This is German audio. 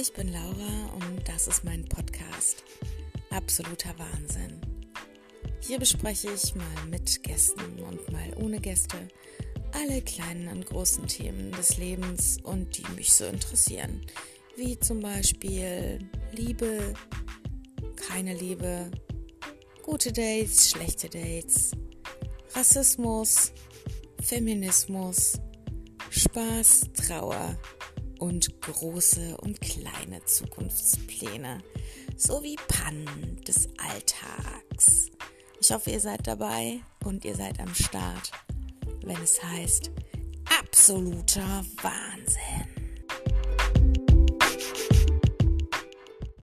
Ich bin Laura und das ist mein Podcast. Absoluter Wahnsinn. Hier bespreche ich mal mit Gästen und mal ohne Gäste alle kleinen und großen Themen des Lebens und die mich so interessieren. Wie zum Beispiel Liebe, keine Liebe, gute Dates, schlechte Dates, Rassismus, Feminismus, Spaß, Trauer und große und kleine Zukunftspläne sowie Pannen des Alltags. Ich hoffe, ihr seid dabei und ihr seid am Start, wenn es heißt absoluter Wahnsinn.